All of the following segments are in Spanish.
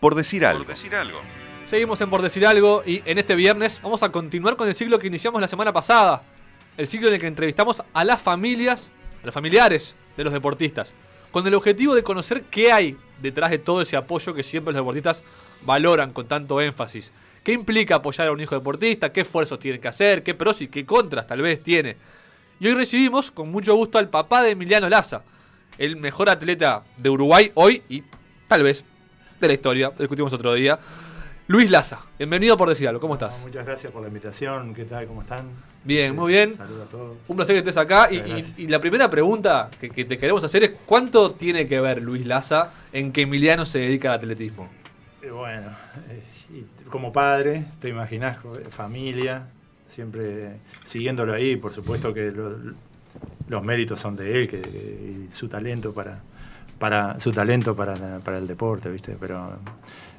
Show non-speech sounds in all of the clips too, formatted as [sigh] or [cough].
Por decir algo. Seguimos en Por Decir Algo y en este viernes vamos a continuar con el ciclo que iniciamos la semana pasada. El ciclo en el que entrevistamos a las familias, a los familiares de los deportistas, con el objetivo de conocer qué hay detrás de todo ese apoyo que siempre los deportistas valoran con tanto énfasis. ¿Qué implica apoyar a un hijo deportista? ¿Qué esfuerzos tienen que hacer? ¿Qué pros y qué contras tal vez tiene? Y hoy recibimos con mucho gusto al papá de Emiliano Laza, el mejor atleta de Uruguay hoy y tal vez de la historia, discutimos otro día. Luis Laza, bienvenido por decir algo, ¿cómo estás? No, muchas gracias por la invitación, ¿qué tal? ¿Cómo están? Bien, muy bien. Saludos a todos. Un placer que estés acá. Y, y- y la primera pregunta que, que te queremos hacer es: ¿cuánto tiene que ver Luis Laza en que Emiliano se dedica al atletismo? Eh, bueno, eh, y como padre, te imaginas, familia, siempre siguiéndolo ahí, por supuesto que lo- los méritos son de él que, que- y su talento para, para su talento para, para el deporte, ¿viste? Pero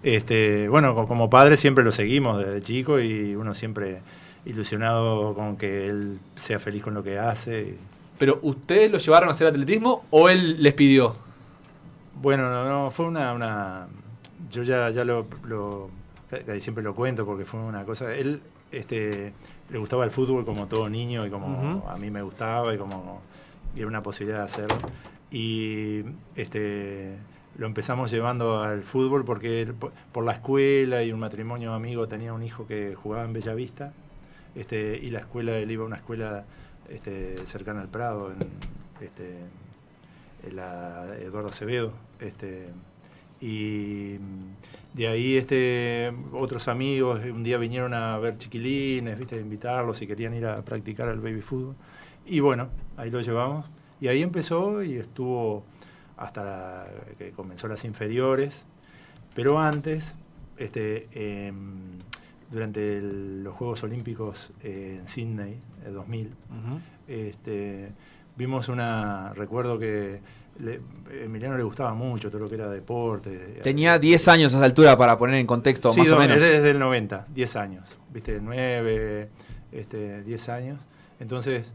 este, bueno, co- como padre siempre lo seguimos desde chico y uno siempre ilusionado con que él sea feliz con lo que hace. ¿Pero ustedes lo llevaron a hacer atletismo o él les pidió? Bueno, no, no, fue una, una yo ya, ya lo, lo- siempre lo cuento porque fue una cosa, él este, le gustaba el fútbol como todo niño y como a mí me gustaba y como y era una posibilidad de hacerlo. Y este, lo empezamos llevando al fútbol porque él, por, la escuela y un matrimonio amigo tenía un hijo que jugaba en Bellavista este, y la escuela, él iba a una escuela este, cercana al Prado, en, este, la Eduardo Acevedo. Este, y de ahí este, otros amigos un día vinieron a ver chiquilines, ¿viste? invitarlos si querían ir a practicar al baby fútbol. Y bueno, ahí lo llevamos. Y ahí empezó y estuvo hasta que comenzó las inferiores. Pero antes, este, em, durante el- los Juegos Olímpicos eh, en Sydney, en 2000, este, vimos una, recuerdo que le- Emiliano le gustaba mucho todo lo que era deporte. Tenía 10 años a esa altura para poner en contexto, Sí, más o menos. Es desde el 90, 10 años, viste, 9, este, 10 años. Entonces,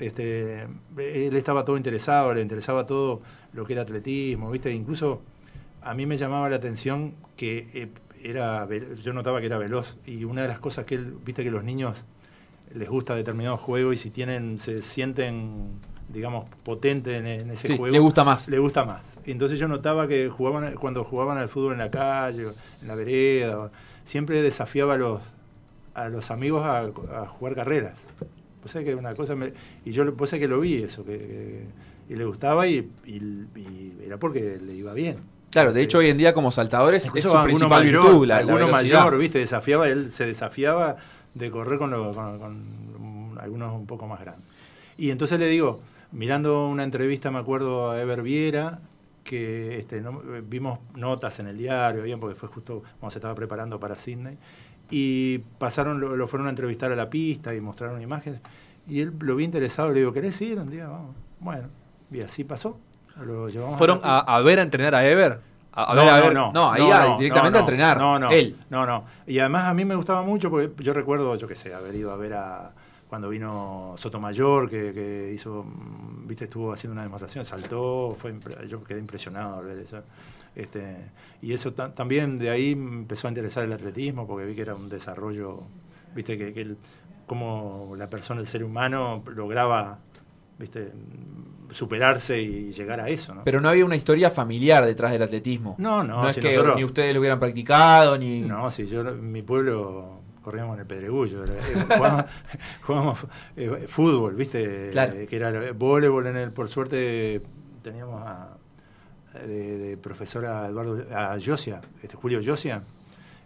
este, él estaba todo interesado, le interesaba todo lo que era atletismo, viste, incluso a mí me llamaba la atención que eh, era, yo notaba que era veloz y una de las cosas que él, viste que los niños les gusta determinado juego y si tienen, se sienten, digamos, potentes en, en ese Sí, juego. le gusta más. Le gusta más. Entonces yo notaba que jugaban, cuando jugaban al fútbol en la calle, en la vereda, siempre desafiaba a los, a los amigos a, a jugar carreras. Pues que una cosa me- y yo pues que lo vi eso, que, que- y le gustaba y, y- y era porque le iba bien. Claro, de hecho hoy en día como saltadores es su alguno principal mayor, virtud, la, la alguno velocidad. mayor, viste, desafiaba, él se desafiaba de correr con, lo- con- con algunos un poco más grandes. Y entonces le digo, mirando una entrevista, me acuerdo a Ever Viera, que este, no- vimos notas en el diario, bien, porque fue justo cuando se estaba preparando para Sydney, y pasaron, lo, lo fueron a entrevistar a la pista y mostraron imágenes, y él lo vi interesado, le digo, ¿querés ir un día? Vamos. Bueno, y así pasó. Lo llevamos ¿Fueron a, a ver a entrenar a Ever? A, a no, ver, a ver. no, no, ahí directamente a entrenar, No, no, él. No, no. Y además a mí me gustaba mucho porque yo recuerdo, yo qué sé, haber ido a ver a cuando vino Sotomayor, que, que hizo, mm, viste, estuvo haciendo una demostración, saltó, fue yo quedé impresionado al ver eso. Este, y eso ta- también de ahí me empezó a interesar el atletismo porque vi que era un desarrollo, viste, que, que el- cómo la persona, el ser humano, lograba, viste, superarse y llegar a eso, ¿no? Pero no había una historia familiar detrás del atletismo. No, no, No es si que nosotros- ni ustedes lo hubieran practicado, ni... No, si yo mi pueblo corríamos en el Pedregullo, eh, jugábamos, [laughs] jugábamos, eh, fútbol, ¿viste? Claro. Que era voleibol en el, por suerte teníamos a, de, de profesora Eduardo, a Josia, este, Julio Josia,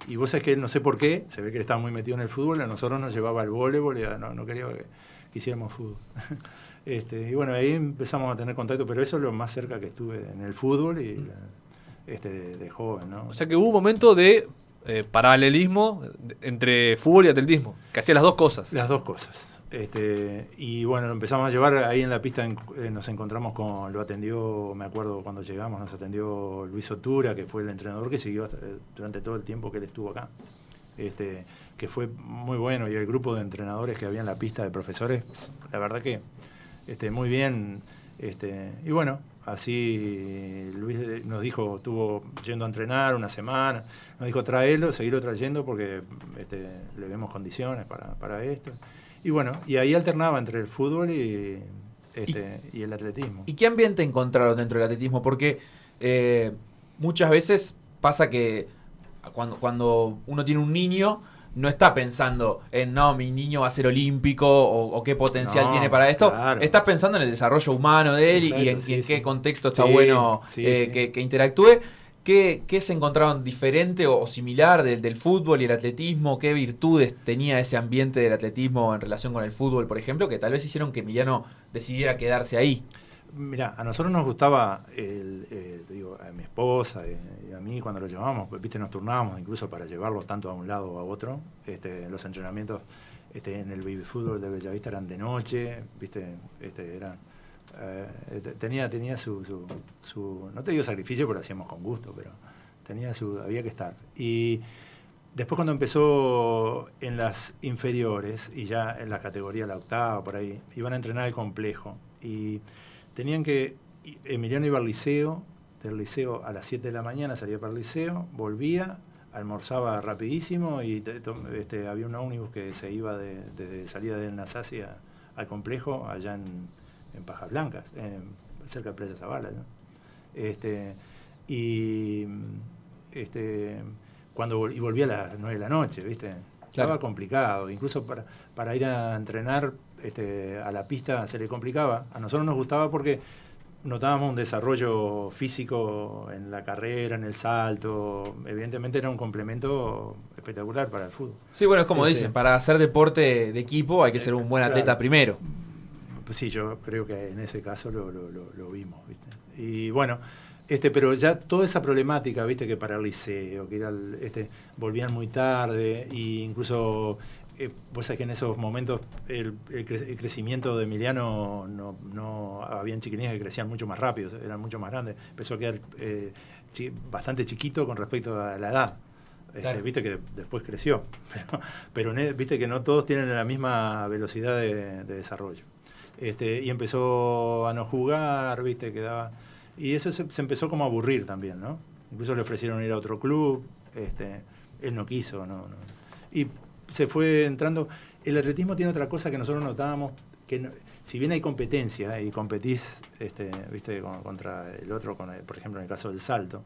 y vos sabés que él, no sé por qué, se ve que él estaba muy metido en el fútbol, a nosotros nos llevaba al voleibol y a- no, no quería que, que hiciéramos fútbol. [laughs] Este, y bueno, ahí empezamos a tener contacto, pero eso es lo más cerca que estuve en el fútbol y la- este, de, de joven, ¿no? O sea que hubo un momento de eh, paralelismo entre fútbol y atletismo, que hacía las dos cosas. Las dos cosas. Este, y bueno, lo empezamos a llevar ahí en la pista, eh, nos encontramos con, lo atendió, me acuerdo cuando llegamos, nos atendió Luis Otura, que fue el entrenador que siguió eh, durante todo el tiempo que él estuvo acá. Este, que fue muy bueno, y el grupo de entrenadores que había en la pista de profesores, la verdad que este, muy bien. Este, y bueno, así Luis nos dijo, estuvo yendo a entrenar una semana, nos dijo traerlo, seguirlo trayendo porque le vemos condiciones para, para esto. Y bueno, y ahí alternaba entre el fútbol y, este, y, el atletismo. ¿Y qué ambiente encontraron dentro del atletismo? Porque eh, muchas veces pasa que cuando, cuando uno tiene un niño, no está pensando en, no, mi niño va a ser olímpico o, qué potencial tiene para esto. Estás pensando en el desarrollo humano de él y, en, qué contexto está bueno eh, que, interactúe. ¿Qué, se encontraron diferente o, similar del, del, fútbol y el atletismo? ¿Qué virtudes tenía ese ambiente del atletismo en relación con el fútbol, por ejemplo, que tal vez hicieron que Emiliano decidiera quedarse ahí? Mira, a nosotros nos gustaba, el, eh, digo, a mi esposa y a mí cuando lo llevábamos, viste, nos turnábamos incluso para llevarlos tanto a un lado o a otro. Este, los entrenamientos este, en el baby fútbol de Bellavista eran de noche, viste, este, eran eh, tenía, tenía su, su, no te digo sacrificio, pero lo hacíamos con gusto, pero tenía su, había que estar. Y después cuando empezó en las inferiores, y ya en la categoría la octava, por ahí, iban a entrenar el complejo, y tenían que, Emiliano iba al liceo, del liceo a las 7 de la mañana salía para el liceo, volvía, almorzaba rapidísimo y este, había un ómnibus que se iba de, salida de Nasasi al complejo allá en en Pajas Blancas, cerca de Playa Zavala. Este, y este, cuando y volví a las 9 de la noche, ¿viste? Estaba complicado, incluso para, para ir a entrenar este, a la pista se le complicaba. A nosotros nos gustaba porque notábamos un desarrollo físico en la carrera, en el salto. Evidentemente era un complemento espectacular para el fútbol. Sí, bueno, es como este, dicen, para hacer deporte de equipo hay que ser un buen atleta primero. Pues sí, yo creo que en ese caso lo, lo, vimos, ¿viste? Y bueno, este, pero ya toda esa problemática, viste, que para el liceo, que era este, volvían muy tarde, e incluso, eh, vos sabés que en esos momentos el, crecimiento de Emiliano no, no habían chiquinillas que crecían mucho más rápido, eran mucho más grandes, empezó a quedar eh, bastante chiquito con respecto a la edad. Este, viste que después creció, [laughs] pero, pero, viste que no todos tienen la misma velocidad de desarrollo. Este, y empezó a no jugar, ¿viste? Quedaba, y eso se, empezó como a aburrir también, ¿no? Incluso le ofrecieron ir a otro club, este, él no quiso, no, Y se fue entrando. El atletismo tiene otra cosa que nosotros notábamos, que si bien hay competencia y competís, este, ¿viste? contra el otro, con por ejemplo en el caso del salto,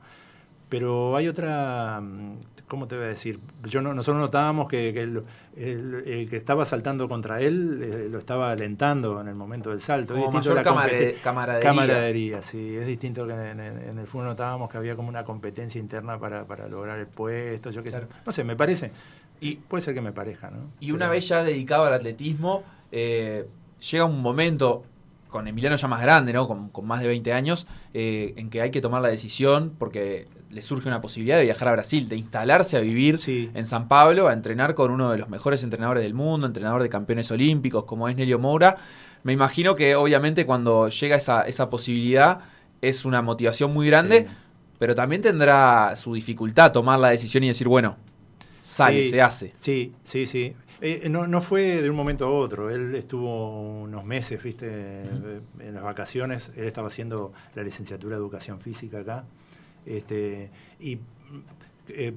pero hay otra, mm, ¿cómo te voy a decir? Yo no, nosotros notábamos que, el, que estaba saltando contra él eh, lo estaba alentando en el momento del salto. Como es mayor camaradería. Camaradería, sí. Es distinto que en, el fútbol notábamos que había como una competencia interna para, lograr el puesto. Yo qué sé. No sé, me parece. Y, Puede ser que me parezca, ¿no? Y una vez ya dedicado al atletismo, eh, llega un momento con Emiliano ya más grande, ¿no? Con, más de 20 años, eh, en que hay que tomar la decisión porque le surge una posibilidad de viajar a Brasil, de instalarse a vivir en San Pablo, a entrenar con uno de los mejores entrenadores del mundo, entrenador de campeones olímpicos como es Nelio Moura. Me imagino que obviamente cuando llega esa, esa posibilidad es una motivación muy grande, pero también tendrá su dificultad tomar la decisión y decir, bueno, sale, se hace. Sí, sí, sí. Eh, no, no fue de un momento a otro. Él estuvo unos meses, viste, en las vacaciones. Él estaba haciendo la licenciatura de Educación Física acá. Este, y eh,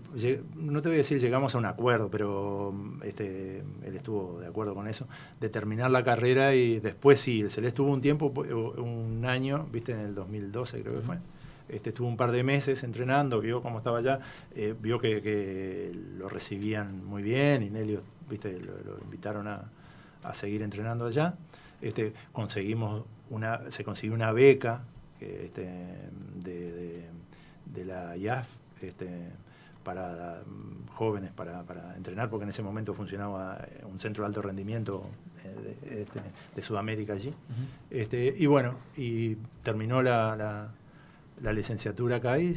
no te voy a decir llegamos a un acuerdo, pero este, él estuvo de acuerdo con eso, de terminar la carrera y después sí, se le estuvo un tiempo, un año, viste, en el 2012 creo que fue. Este, estuvo un par de meses entrenando, vio cómo estaba allá, eh, vio que, lo recibían muy bien y Nelio ¿viste? Lo, invitaron a, seguir entrenando allá. Este, conseguimos una, se consiguió una beca este, de, la IAF este, para mm, jóvenes para, entrenar, porque en ese momento funcionaba eh, un centro de alto rendimiento eh, este, de, Sudamérica allí. este, y bueno, y terminó la, la, licenciatura acá y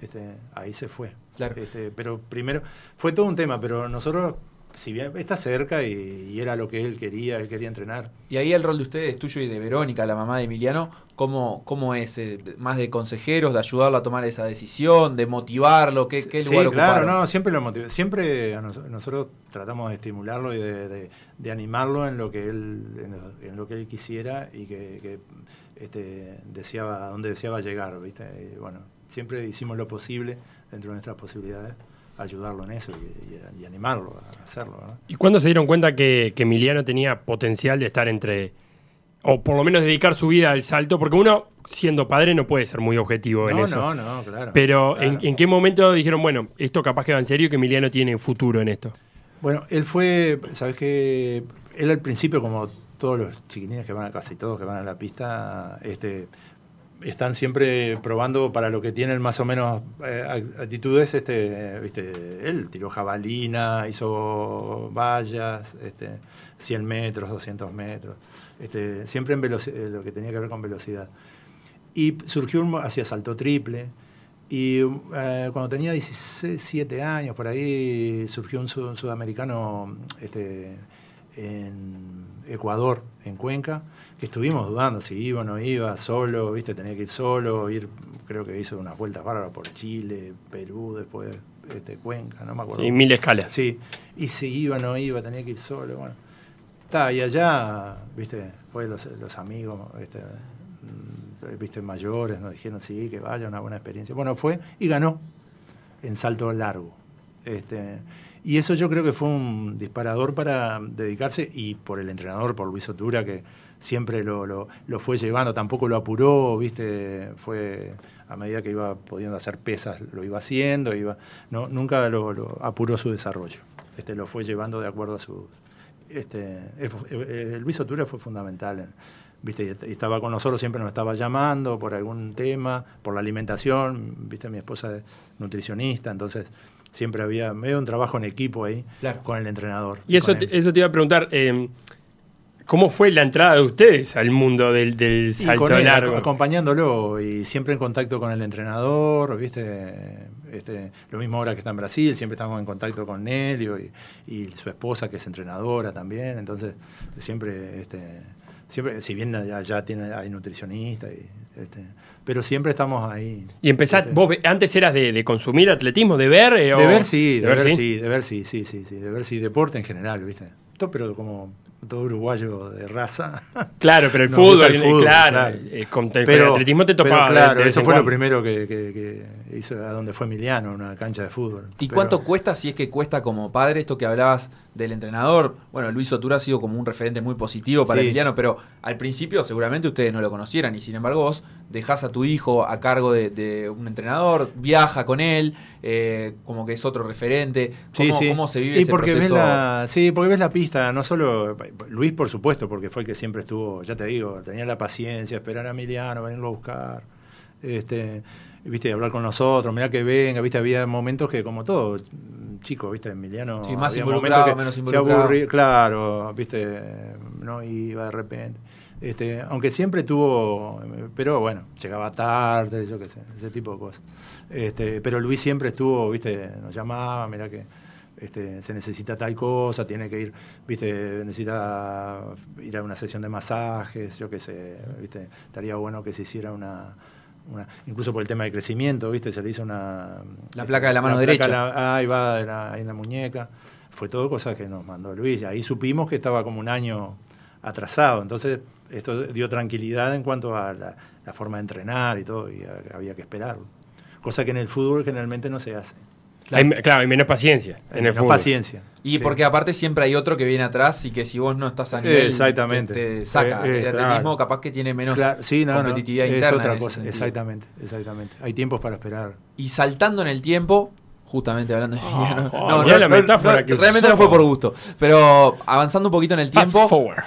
este, ahí se fue. Este, pero primero, fue todo un tema, pero nosotros si bien está cerca y, y era lo que él quería, él quería entrenar. Y ahí el rol de ustedes, tuyo y de Verónica, la mamá de Emiliano, ¿cómo, cómo es? Eh, ¿Más de consejeros, de ayudarlo a tomar esa decisión, de motivarlo? ¿Qué, qué Sí, lugar claro, ocuparon? no, siempre lo motiv- siempre nosotros tratamos de estimularlo y de, de- de animarlo en lo que él en lo, en lo que él quisiera y que, que, este, deseaba a dónde deseaba llegar, ¿viste? Y, bueno, siempre hicimos lo posible dentro de nuestras posibilidades ayudarlo en eso y, y- y animarlo a hacerlo. ¿Y cuándo se dieron cuenta que, que Emiliano tenía potencial de estar entre, o por lo menos dedicar su vida al salto? Porque uno, siendo padre, no puede ser muy objetivo en No, eso. no, no, claro. Pero claro. ¿en, en qué momento dijeron, bueno, esto capaz que va en serio y que Emiliano tiene futuro en esto? Bueno, él fue, sabes que él al principio, como todos los chiquitines que van a casi todos que van a la pista, este, están siempre probando para lo que tienen más o menos eh, act- actitudes, este, viste, él tiró jabalina, hizo vallas, este, 100 metros, 200 metros, este, siempre en eh, lo que tenía que ver con velocidad. Y surgió un, hacía salto triple. Y eh, cuando tenía 17 años, por ahí surgió un, un sudamericano este, en Ecuador, en Cuenca, que estuvimos dudando si iba o no iba, solo, viste, tenía que ir solo, ir, creo que hizo unas vueltas bárbaras por Chile, Perú, después este, Cuenca, no me acuerdo. Sí, mil escalas. Sí, y si iba o no iba, tenía que ir solo, bueno. Está, y allá, viste, fue los, los amigos, este, mm, viste, mayores, nos dijeron, sí, que vaya, una buena experiencia. Bueno, fue y ganó en salto largo. Este, y eso yo creo que fue un disparador para dedicarse, y por el entrenador, por Luis Otura, que siempre lo, lo, lo fue llevando, tampoco lo apuró, viste, fue a medida que iba pudiendo hacer pesas, lo iba haciendo, iba, no, nunca lo, lo apuró su desarrollo. Este, lo fue llevando de acuerdo a su... Este, eh, eh, Luis Otura fue fundamental. en- ¿viste? Y estaba con nosotros, siempre nos estaba llamando por algún tema, por la alimentación. ¿viste? Mi esposa es nutricionista, entonces siempre había medio un trabajo en equipo ahí Claro. con el entrenador. Y eso te, eso te iba a preguntar, eh, ¿cómo fue la entrada de ustedes al mundo del, del salto él, largo? ac- acompañándolo y siempre en contacto con el entrenador, ¿viste? Este, lo mismo ahora que está en Brasil, siempre estamos en contacto con Nelio y, y su esposa que es entrenadora también, entonces siempre, este, siempre si bien allá, tiene, hay nutricionista, y, este, pero siempre estamos ahí. Y empezaste, vos antes eras de, de consumir atletismo, de ver. eh, de ver sí, de, ver, sí? sí, de ver sí, sí, sí, sí, de ver sí, deporte en general, ¿viste? Todo, pero como todo uruguayo de raza. [laughs] Claro, pero el Nos fútbol, el eh, fútbol, claro, claro. eh, con, te- con el atletismo te pero topaba. claro, eso fue lo primero que, que- que hizo a donde fue Emiliano, una cancha de fútbol. ¿Y Pero- cuánto cuesta, si es que cuesta como padre, esto que hablabas del entrenador? Bueno, Luis Otura ha sido como un referente muy positivo para Sí. Emiliano, pero al principio seguramente ustedes no lo conocieran y sin embargo vos dejás a tu hijo a cargo de, de un entrenador, viaja con él, eh, como que es otro referente. ¿Cómo, Sí, sí. cómo se vive y ese porque proceso? Ves la, sí, porque ves la pista, no solo Luis, por supuesto, porque fue el que siempre estuvo, ya te digo, tenía la paciencia, esperar a Emiliano, venirlo a buscar, este, viste, hablar con nosotros, mirá que venga, viste, había momentos que como todo, chico, viste, Emiliano, Sí, más involucrado, que menos se involucrado. aburría, claro, viste, no iba de repente. Este, aunque siempre tuvo, pero bueno, llegaba tarde, yo qué sé, ese tipo de cosas. Este, pero Luis siempre estuvo, viste, nos llamaba, mira que este, se necesita tal cosa, tiene que ir, viste, necesita ir a una sesión de masajes, yo qué sé, viste, estaría bueno que se hiciera una, una- incluso por el tema de crecimiento, viste, se le hizo una La placa de la mano derecha. la- ahí va, de la- en la muñeca. Fue todo cosas que nos mandó Luis. Ahí supimos que estaba como un año atrasado. Entonces, esto dio tranquilidad en cuanto a la, la forma de entrenar y todo, y a- había que esperarlo. Cosa que en el fútbol generalmente no se hace. Hay claro, hay menos paciencia en el Menos fútbol. paciencia. Y Sí. porque aparte siempre hay otro que viene atrás y que si vos no estás a nivel Exactamente. te, te saca. Eh, eh, el atletismo claro. capaz que tiene menos Claro, sí, no, no, competitividad es otra cosa. sentido. Exactamente, exactamente. Hay tiempos para esperar. Y saltando en el tiempo, justamente hablando de Emiliano, oh, mirá la metáfora que realmente usó. no fue por gusto. Pero avanzando un poquito en el Fast tiempo, forward.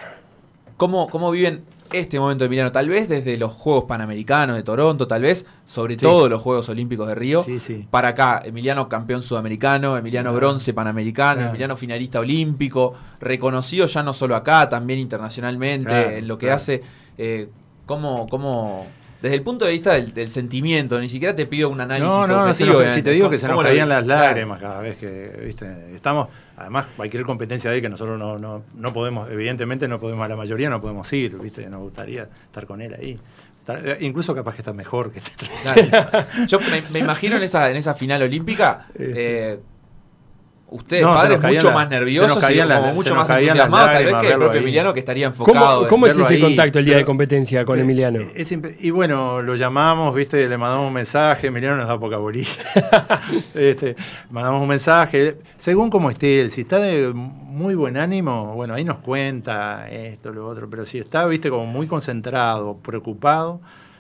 ¿cómo, ¿cómo viven este momento de Emiliano? Tal vez desde los Juegos Panamericanos de Toronto, tal vez sobre Sí. todo los Juegos Olímpicos de Río. Sí, sí. Para acá, Emiliano campeón sudamericano, Emiliano Claro. bronce panamericano, Claro. Emiliano finalista olímpico, reconocido ya no solo acá, también internacionalmente Claro, en lo que hace. Eh, ¿cómo, cómo, desde el punto de vista del, del sentimiento, ni siquiera te pido un análisis No, no, se objetivo. si te digo que se ¿Cómo nos caían las lágrimas cada vez que, viste, estamos, además cualquier competencia de ahí que nosotros no, no, no podemos, evidentemente no podemos, a la mayoría no podemos ir, viste, nos gustaría estar con él ahí. Eh, Incluso capaz que está mejor que este. Yo me, me imagino en esa, en esa final olímpica, [laughs] eh, ustedes, No, padres, mucho más se nos nerviosos y como las- mucho se nos más entusiasmados, tal vez que el propio ahí. Emiliano que estaría enfocado. ¿Cómo, es ese ahí, contacto el día de competencia con Eh, Emiliano? es imp- y bueno, lo llamamos, viste, le mandamos un mensaje, Emiliano nos da poca bolilla. [laughs] este, mandamos un mensaje, según como esté él, si está de muy buen ánimo, bueno, ahí nos cuenta esto, lo otro, pero si está, viste, como muy concentrado, preocupado,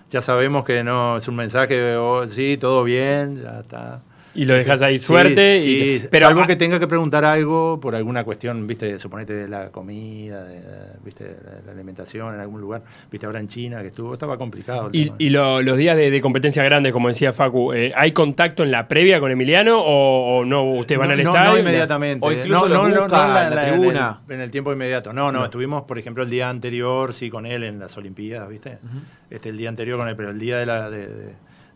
ya sabemos que no es un mensaje, de, oh, sí, todo bien, ya está. Y lo dejas ahí Sí, suerte. y- sí, pero algo que tenga que preguntar algo por alguna cuestión, viste, suponete de la comida, de, de- viste, de la alimentación en algún lugar, viste, ahora en China que estuvo, estaba complicado. el y, y lo- los días de, de competencia grande, como decía Facu, eh, ¿hay contacto en la previa con Emiliano o, o no? ¿Ustedes van no, al no, estadio? No inmediatamente. O incluso no, no, no, busca no en la en tribuna. el- En el, tiempo inmediato. No, no, No. estuvimos, por ejemplo, el día anterior, sí, con él en las Olimpiadas, ¿viste? este El día anterior con él, pero el día de, la, de,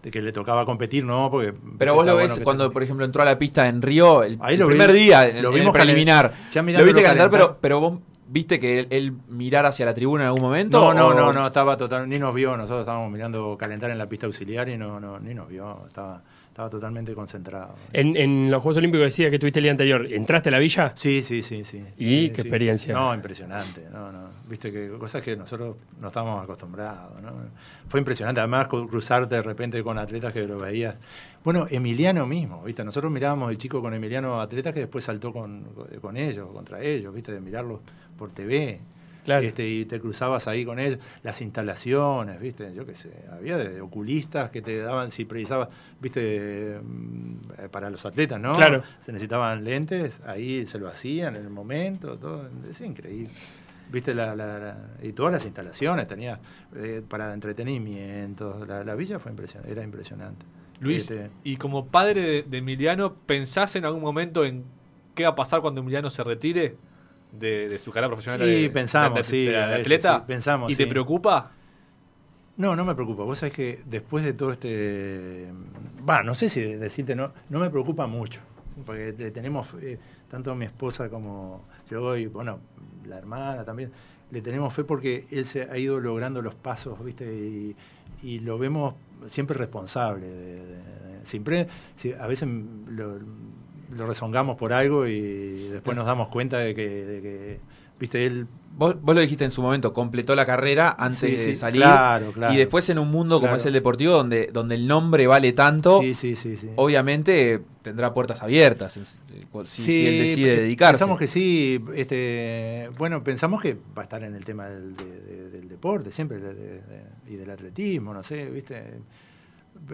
de- que le tocaba competir, no, porque... Pero vos lo ves cuando, te- por ejemplo, entró a la pista en Río, el, Ahí el lo vi- primer día, en, lo en el vimos preliminar. calen- ya Lo viste calentar, pero, pero vos viste que él, él mirar hacia la tribuna en algún momento. No, no, o- no, no, estaba total, ni nos vio, nosotros estábamos mirando calentar en la pista auxiliar y no, no, ni nos vio, estaba, estaba totalmente concentrado. En, en los Juegos Olímpicos decía que tuviste el día anterior. ¿Entraste a la villa? Sí, sí, sí, sí. ¿Y Sí, qué sí. experiencia? No, impresionante. No, no. Viste que cosas que nosotros no estábamos acostumbrados. ¿no? Fue impresionante. Además, cru- cruzarte de repente con atletas que lo veías. Bueno, Emiliano mismo, ¿viste? Nosotros mirábamos de chico con Emiliano atletas que después saltó con, con ellos, contra ellos, ¿viste? De mirarlos por TV. Claro. Este, y te cruzabas ahí con ellos, las instalaciones, ¿viste? Yo qué sé, había de, oculistas que te daban, si precisabas, ¿viste? Mm, Para los atletas, ¿no? Claro. Se necesitaban lentes, ahí se lo hacían en el momento, todo, es increíble. ¿Viste? La, la- la- y todas las instalaciones tenía eh, para entretenimiento, la, la villa fue impresionante, era impresionante. Luis, Este, y como padre de, de Emiliano, ¿pensás en algún momento en qué va a pasar cuando Emiliano se retire de, de su carrera profesional Y de, pensamos, de- sí, veces, atleta? sí, pensamos, ¿Y te preocupa? No, no me preocupa. Vos sabés que después de todo este. Va, no sé si decirte, no, no me preocupa mucho. Porque le tenemos, eh, tanto mi esposa como yo y, bueno, la hermana también, le tenemos fe porque él se ha ido logrando los pasos, ¿viste? Y, y lo vemos siempre responsable. de- de- de- siempre, a veces lo, lo rezongamos por algo y después nos damos cuenta de que, de que, ¿viste? Él Vos, vos lo dijiste en su momento, completó la carrera antes Sí, de salir. claro, claro. Y después en un mundo como Claro. es el deportivo, donde, donde el nombre vale tanto, Sí, obviamente tendrá puertas abiertas en- si, si él decide dedicarse. Pensamos que sí, este, bueno, pensamos que va a estar en el tema del, de- de- del deporte siempre de- de- de- y del atletismo, no sé, ¿viste?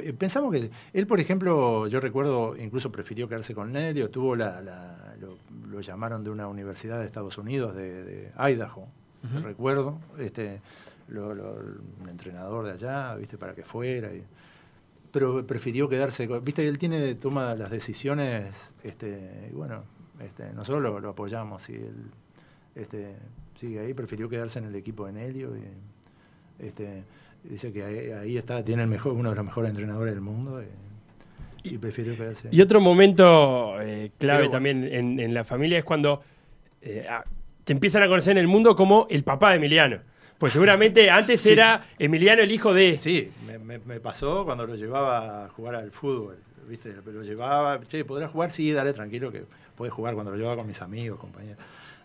Eh, Pensamos que él, por ejemplo, yo recuerdo, incluso prefirió quedarse con Nelio, tuvo la, la- lo, lo llamaron de una universidad de Estados Unidos, de, de Idaho, recuerdo, este, lo- lo- un entrenador de allá, viste, para que fuera. y- pero prefirió quedarse, con- viste, él tiene, toma las decisiones, este, y bueno, este, nosotros lo, lo apoyamos, y él este, sigue ahí, prefirió quedarse en el equipo de Nelio, y este, dice que ahí, ahí está, tiene el mejor, uno de los mejores entrenadores del mundo, y, y prefirió quedarse. Y otro momento eh, clave Pero también en, en la familia es cuando eh, te empiezan a conocer en el mundo como el papá de Emiliano. Pues seguramente [laughs] antes Sí. era Emiliano el hijo de... Sí, me, me- me pasó cuando lo llevaba a jugar al fútbol, ¿viste? Lo llevaba, che, ¿podrás jugar? Sí, dale, tranquilo, que puedes jugar cuando lo llevaba con mis amigos, compañeros.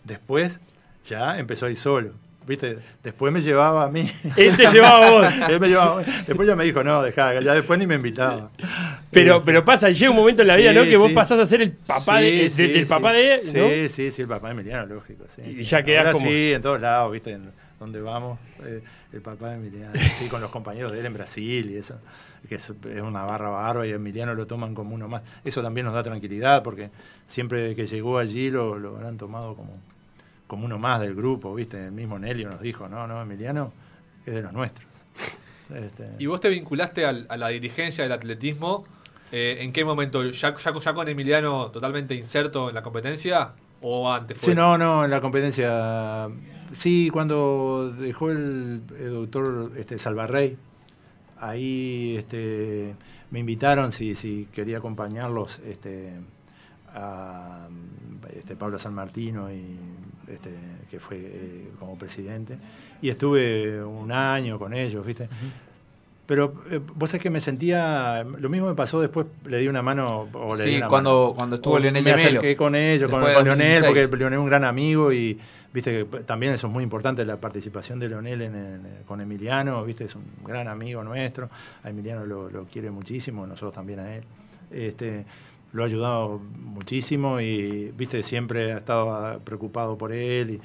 Después ya empezó a ir solo, ¿viste? Después me llevaba a mí. Él te llevaba a vos. [laughs] Él me llevaba a mí. Después ya me dijo, no, dejá, ya después ni me invitaba. Pero, Este, pero pasa, llega un momento en la vida, Sí, ¿no? Que vos pasás a ser el papá sí, de, de- sí, del sí. papá de, ¿no? Sí, sí, sí, el papá de Emiliano, lógico. Y ya quedás Ahora como- Sí, en todos lados, ¿viste? En donde vamos, eh, el papá de Emiliano. Sí, con los compañeros de él en Brasil y eso. Que es, es una barra barba y a Emiliano lo toman como uno más. Eso también nos da tranquilidad porque siempre que llegó allí lo, lo habrán tomado como, como uno más del grupo, ¿viste? El mismo Nelio nos dijo, no, no, Emiliano es de los nuestros. Este, ¿Y vos te vinculaste al- a la dirigencia del atletismo? eh, ¿En qué momento? ¿Ya, ya, ya con Emiliano totalmente inserto en la competencia? ¿O antes fue? Sí, no, no, en la competencia. Sí, cuando dejó el, el doctor este, Salvarrey, ahí este, me invitaron si, si quería acompañarlos este, a este, Pablo San Martino, y, este, que fue eh, como presidente. Y estuve un año con ellos, ¿viste? Pero eh, vos sabés que me sentía. Lo mismo me pasó después, le di una mano. O le di Sí, una cuando, mano. cuando estuvo O Leonel me Melo. acerqué con ellos, con, con Leonel, 2016. porque Leonel es un gran amigo y viste que también eso es muy importante, la participación de Leonel en- con Emiliano, viste, es un gran amigo nuestro, a Emiliano lo, lo quiere muchísimo, nosotros también a él. Este, lo ha ayudado muchísimo y viste, siempre ha estado preocupado por él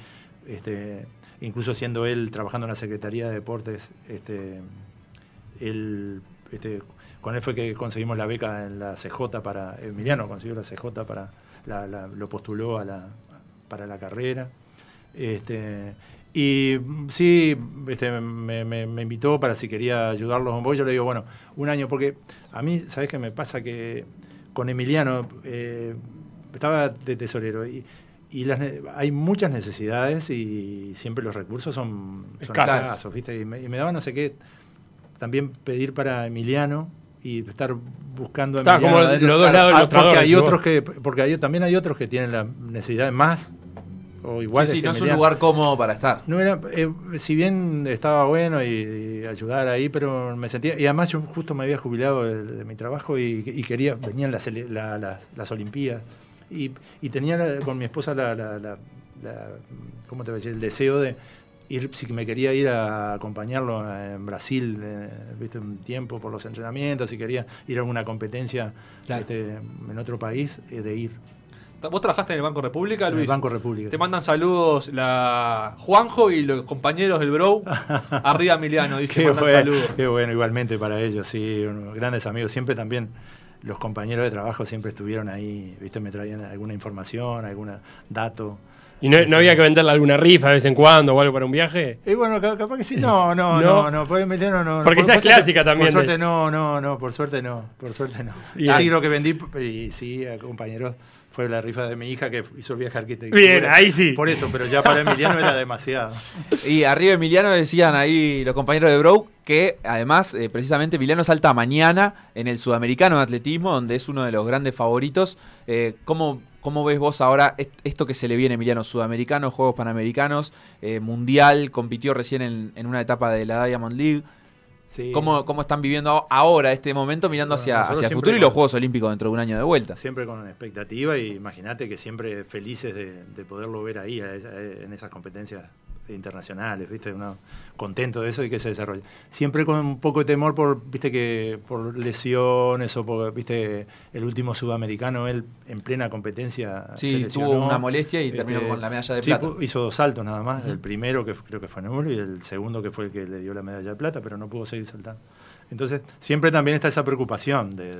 y este, incluso siendo él trabajando en la Secretaría de Deportes, este, él, este, con él fue que conseguimos la beca en la CJ para, Emiliano consiguió la CJ para, la- lo postuló a la, para la carrera. Este, y sí, este, me, me- invitó para si quería ayudarlos un poco. Yo le digo, bueno, un año, porque a mí, ¿sabes qué me pasa? Que con Emiliano eh, estaba de tesorero y, y las hay muchas necesidades y siempre los recursos son, son Escasos. ¿viste? Y me, y me daba no sé qué, también pedir para Emiliano y estar buscando a Está Emiliano como adentro. los dos lados del Ah, mostrador, porque hay otros que porque hay, también hay otros que tienen la necesidad de más o igual sí, sí, que no es un lugar cómodo para estar. No era, eh, si bien estaba bueno y, y ayudar ahí, pero me sentía. Y además, yo justo me había jubilado de, de mi trabajo y, y quería. Venían las, la- las, las Olimpiadas. Y, y tenía la- con mi esposa la, la- la- la- ¿Cómo te voy a decir? El deseo de ir, si me quería ir a acompañarlo en Brasil, eh, viste, un tiempo por los entrenamientos, si quería ir a alguna competencia Claro. este, en otro país, eh, de ir. ¿Vos trabajaste en el Banco República, En el Luis? Banco República. Te mandan saludos la Juanjo y los compañeros del Bro. [laughs] Arriba Emiliano, dice, Qué mandan bueno, saludos. qué bueno, igualmente para ellos, sí, unos grandes amigos. Siempre también los compañeros de trabajo siempre estuvieron ahí, viste, me traían alguna información, algún dato. ¿Y no, no había que venderle alguna rifa de vez en cuando o algo para un viaje? Y bueno, ca- capaz que sí, no, [laughs] no, No. no, no, por no. no. Porque Por- esa es clásica también Por suerte de- no, no, no, por suerte no, por suerte no. Sí, lo que vendí, y sí, compañeros, fue la rifa de mi hija que hizo el viaje arquitectura. Bien, ahí sí. Por eso, pero ya para Emiliano era demasiado. [laughs] Y arriba Emiliano decían ahí los compañeros de Bro que además, eh, precisamente, Emiliano salta mañana en el Sudamericano de Atletismo, donde es uno de los grandes favoritos. Eh, ¿cómo, cómo ves vos ahora est- esto que se le viene Emiliano? Sudamericano, Juegos Panamericanos, eh, Mundial, compitió recién en, en una etapa de la Diamond League. Sí. ¿Cómo, ¿Cómo están viviendo ahora este momento mirando Bueno, hacia, hacia el futuro y los Juegos Olímpicos dentro de un año de vuelta? Siempre con expectativa y imagínate que siempre felices de, de poderlo ver ahí en esas competencias internacionales, ¿viste? Uno contento de eso y que se desarrolle. Siempre con un poco de temor por, ¿viste? que por lesiones o por, ¿viste? el último sudamericano él en plena competencia Sí, tuvo una molestia y terminó Este, con la medalla de sí, plata. pu- hizo dos saltos nada más, el primero que creo que fue nulo y el segundo que fue el que le dio la medalla de plata, pero no pudo seguir saltando. Entonces, siempre también está esa preocupación de,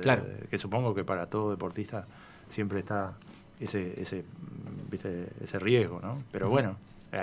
que supongo que para todo deportista siempre está ese, ese, ¿viste? ese riesgo, ¿no? Pero bueno,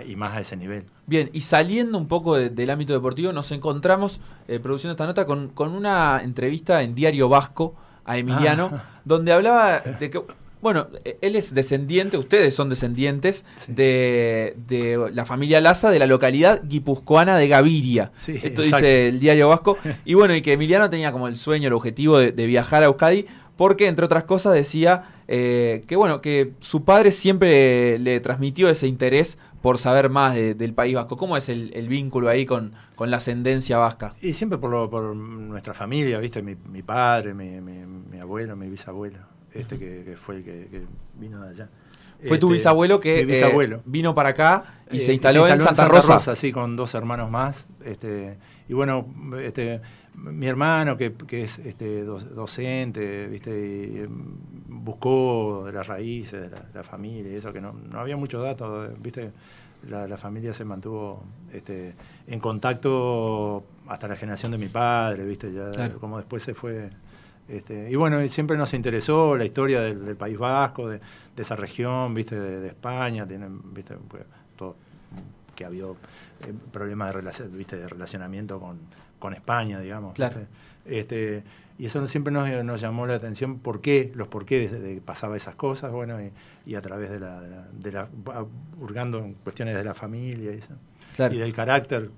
y más a ese nivel. Bien, y saliendo un poco de- del ámbito deportivo, nos encontramos eh, produciendo esta nota con, con una entrevista en Diario Vasco a Emiliano, Ah. [laughs] donde hablaba de que, bueno, eh, él es descendiente, ustedes son descendientes Sí. de, de la familia Laza de la localidad guipuzcoana de Gaviria. Sí, Esto exacto. dice el Diario Vasco. Y bueno, y que Emiliano tenía como el sueño, el objetivo de, de viajar a Euskadi, porque entre otras cosas decía eh, que bueno, que su padre siempre le transmitió ese interés por saber más de- del País Vasco. ¿Cómo es el, el vínculo ahí con, con la ascendencia vasca? Y siempre por, lo- por nuestra familia, ¿viste? Mi, mi padre, mi, mi- mi abuelo, mi bisabuelo, este que, que fue el que, que vino de allá. Fue tu Este, bisabuelo que eh, vino para acá y Eh, se instaló, en Santa, Rosa. sí, con dos hermanos más. Este, y bueno, este, mi hermano que, que es este, do- docente, ¿viste? Y, em, buscó de las raíces de la, la familia y eso, que no, no había muchos datos, ¿viste? La, la familia se mantuvo este, en contacto hasta la generación de mi padre, ¿viste? Ya, Claro. como después se fue. Este, y bueno, siempre nos interesó la historia del, del País Vasco, de, de esa región, ¿viste? De, de España, tienen, ¿viste? Pues, todo, que ha habido eh, problemas de, ¿viste? de relacionamiento con, con España, digamos. Este, y eso siempre nos, nos llamó la atención, por qué, los por qué de, de pasaba esas cosas, bueno, y, y a través de la, de la, de la- hurgando en cuestiones de la familia y eso. Claro. y del carácter.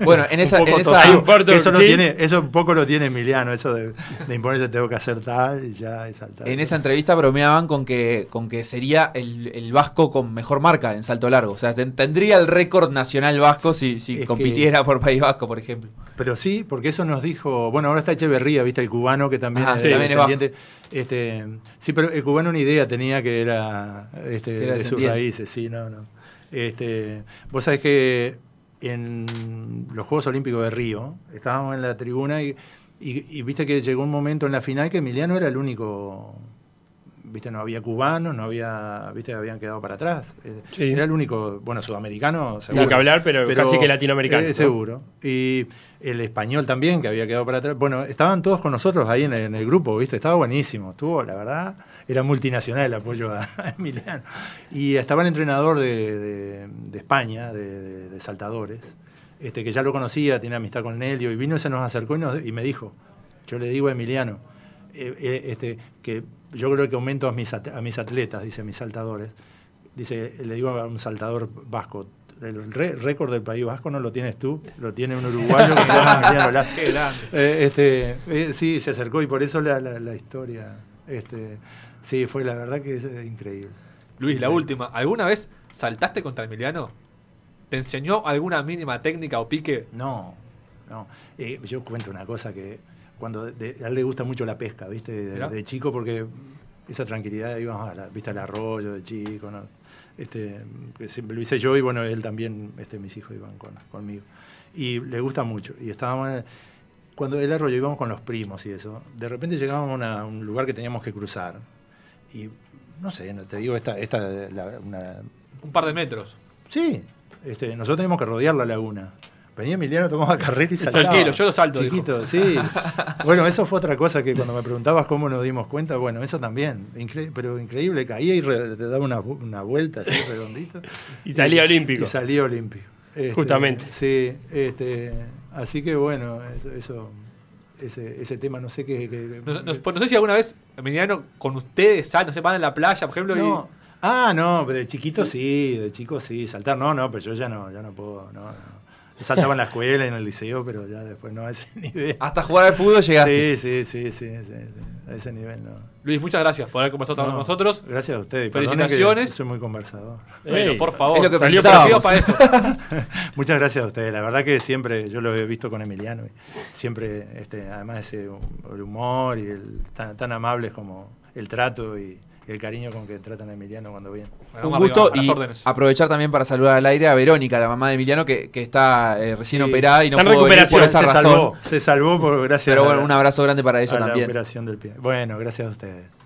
Bueno, en [laughs] esa, en esa- eso, sí. tiene, eso un poco lo tiene Emiliano, eso de, de imponerse tengo que hacer tal y ya es saltar. en esa entrevista bromeaban con que, con que sería el, el vasco con mejor marca en salto largo. O sea, ten- tendría el récord nacional vasco si, si que- compitiera por País Vasco, por ejemplo. Pero sí, porque eso nos dijo, bueno, ahora está Echeverría, viste, el cubano que también Ajá, es sí, también es descendiente. este, sí, pero el cubano una idea tenía que era, este, Que era de sus raíces, sí, no, no. Este, vos sabés que en los Juegos Olímpicos de Río, estábamos en la tribuna y, y- y viste que llegó un momento en la final que Emiliano era el único, viste, no había cubanos, no había, viste, habían quedado para atrás. Eh, Sí. Era el único, bueno, sudamericano, seguro. que hablar, pero, casi que latinoamericano. Eh, ¿no? seguro. Y el español también, que había quedado para atrás. Bueno, estaban todos con nosotros ahí en el, en el grupo, ¿viste? Estaba buenísimo. Estuvo, la verdad, era multinacional el apoyo a, [laughs] a Emiliano. Y estaba el entrenador de, de- de España, de, de- de saltadores, este, que ya lo conocía, tenía amistad con Nelio, y vino y se nos acercó y, nos- y me dijo, yo le digo a Emiliano, eh, eh, este, que yo creo que aumento a mis, at- a mis atletas, dice, a mis saltadores. Dice, le digo a un saltador vasco, el récord del País Vasco no lo tienes tú, lo tiene un uruguayo que. [laughs] Qué grande. Eh, este, eh, sí, se acercó y por eso la, la- la historia. Este, sí, fue la verdad que es eh, increíble. Luis, la última. ¿Alguna vez saltaste contra Emiliano? ¿Te enseñó alguna mínima técnica o pique? No, no. Eh, yo cuento una cosa que cuando de- a él le gusta mucho la pesca, ¿viste? De, chico, porque esa tranquilidad íbamos a la, ¿viste? al arroyo de chico, ¿no? Este, que siempre lo hice yo y bueno, él también, este, mis hijos iban con- conmigo. Y le gusta mucho. Y estábamos cuando el arroyo íbamos con los primos y eso, de repente llegábamos a una- un lugar que teníamos que cruzar. Y no sé, no te digo, esta, esta la- una, Un par de metros. Sí, este, nosotros teníamos que rodear la laguna. Venía Emiliano, tomaba carrera y [laughs] saltaba. Tranquilo, yo lo salto, Chiquito, sí. [laughs] Bueno, eso fue otra cosa que cuando me preguntabas cómo nos dimos cuenta, bueno, eso también. Incre- pero increíble, caía y te daba una, una vuelta así redondito. [laughs] Y salía olímpico. Y salía olímpico. Este, Justamente. Sí, este, así que bueno, eso, eso- ese, ese tema no sé qué. qué- No, no- no sé si alguna vez Emiliano con ustedes sal, no sé, van a la playa, por ejemplo, y- No. Ah, no, pero de chiquito sí, de chico sí, saltar no, no, pero yo ya no, ya no puedo, no, no. [laughs] Saltaba en la escuela, en el liceo, pero ya después no a ese [laughs] nivel. Hasta jugar al fútbol llegaste. Sí, sí, sí, sí, sí, sí, a ese nivel no. Luis, muchas gracias por haber conversado con No, nosotros. Gracias a ustedes. Felicitaciones. Soy muy conversador. Bueno, Ey, por favor, es lo que salió para eso. [laughs] Muchas gracias a ustedes. La verdad que siempre, yo lo he visto con Emiliano, y siempre, este, además ese el humor y el tan, tan amables como el trato y el cariño con que tratan a Emiliano cuando viene. Bueno, Un gusto arriba, y aprovechar también para saludar al aire a Verónica, la mamá de Emiliano, que, que está eh, recién Sí. operada y no pudo venir por recuperación, esa se razón. salvó, se salvó por gracias Pero a bueno, la- un abrazo grande para ella a la también. operación del pie. Bueno, gracias a ustedes.